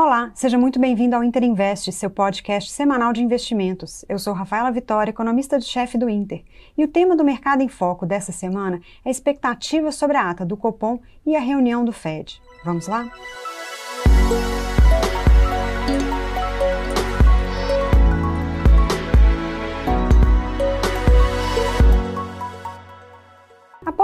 Olá, seja muito bem-vindo ao Inter Invest, seu podcast semanal de investimentos. Eu sou Rafaela Vitória, economista de chefe do Inter, e o tema do Mercado em Foco dessa semana é expectativa sobre a ata do Copom e a reunião do Fed. Vamos lá?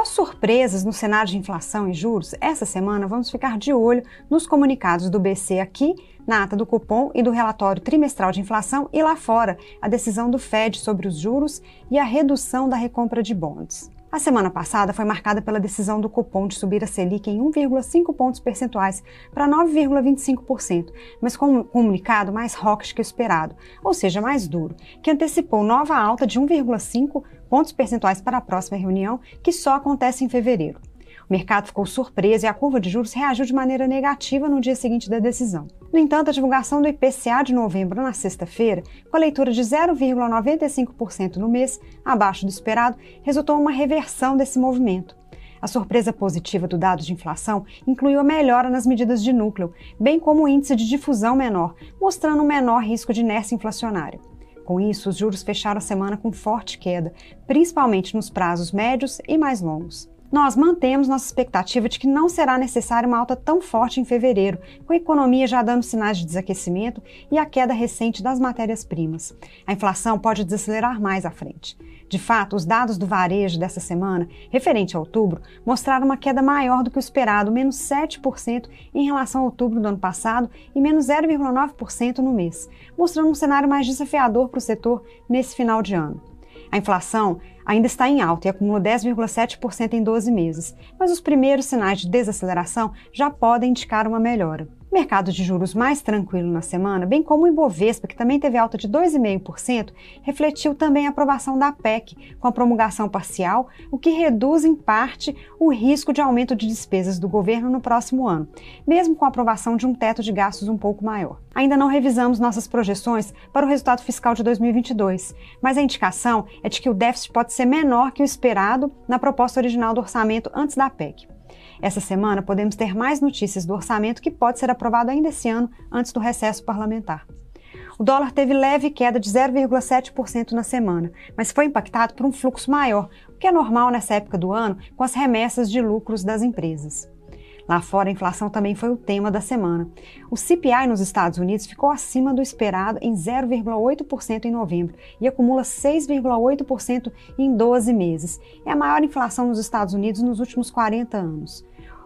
Após surpresas no cenário de inflação e juros, essa semana vamos ficar de olho nos comunicados do BC aqui, na ata do cupom e do relatório trimestral de inflação e lá fora, a decisão do Fed sobre os juros e a redução da recompra de bonds. A semana passada foi marcada pela decisão do Copom de subir a Selic em 1,5 pontos percentuais para 9,25%, mas com um comunicado mais hawkish que o esperado, ou seja, mais duro, que antecipou nova alta de 1,5 pontos percentuais para a próxima reunião, que só acontece em fevereiro. O mercado ficou surpreso e a curva de juros reagiu de maneira negativa no dia seguinte da decisão. No entanto, a divulgação do IPCA de novembro na sexta-feira, com a leitura de 0,95% no mês, abaixo do esperado, resultou em uma reversão desse movimento. A surpresa positiva do dado de inflação incluiu a melhora nas medidas de núcleo, bem como o índice de difusão menor, mostrando um menor risco de inércia inflacionária. Com isso, os juros fecharam a semana com forte queda, principalmente nos prazos médios e mais longos nós mantemos nossa expectativa de que não será necessária uma alta tão forte em fevereiro, com a economia já dando sinais de desaquecimento e a queda recente das matérias-primas. A inflação pode desacelerar mais à frente. De fato, os dados do varejo dessa semana, referente a outubro, mostraram uma queda maior do que o esperado, menos 7% em relação a outubro do ano passado e menos 0,9% no mês, mostrando um cenário mais desafiador para o setor nesse final de ano. A inflação ainda está em alta e acumula 10,7% em 12 meses, mas os primeiros sinais de desaceleração já podem indicar uma melhora. Mercado de juros mais tranquilo na semana, bem como o Ibovespa, que também teve alta de 2,5%, refletiu também a aprovação da PEC, com a promulgação parcial, o que reduz em parte o risco de aumento de despesas do governo no próximo ano, mesmo com a aprovação de um teto de gastos um pouco maior. Ainda não revisamos nossas projeções para o resultado fiscal de 2022, mas a indicação é de que o déficit pode ser menor que o esperado na proposta original do orçamento antes da PEC. Essa semana podemos ter mais notícias do orçamento que pode ser aprovado ainda esse ano, antes do recesso parlamentar. O dólar teve leve queda de 0,7% na semana, mas foi impactado por um fluxo maior, o que é normal nessa época do ano com as remessas de lucros das empresas. Lá fora, a inflação também foi o tema da semana. O CPI nos Estados Unidos ficou acima do esperado em 0,8% em novembro e acumula 6,8% em 12 meses. É a maior inflação nos Estados Unidos nos últimos 40 anos.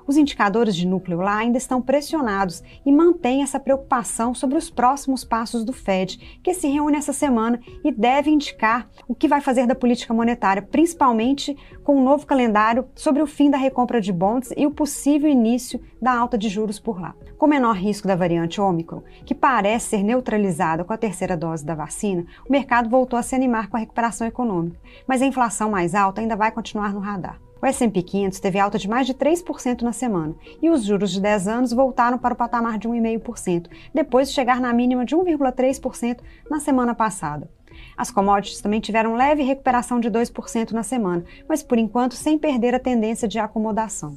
Os indicadores de núcleo lá ainda estão pressionados e mantêm essa preocupação sobre os próximos passos do Fed, que se reúne essa semana e deve indicar o que vai fazer da política monetária, principalmente com um novo calendário sobre o fim da recompra de bonds e o possível início da alta de juros por lá. Com menor risco da variante Omicron, que parece ser neutralizada com a terceira dose da vacina, o mercado voltou a se animar com a recuperação econômica, mas a inflação mais alta ainda vai continuar no radar. O S&P 500 teve alta de mais de 3% na semana e os juros de 10 anos voltaram para o patamar de 1,5%, depois de chegar na mínima de 1,3% na semana passada. As commodities também tiveram leve recuperação de 2% na semana, mas por enquanto sem perder a tendência de acomodação.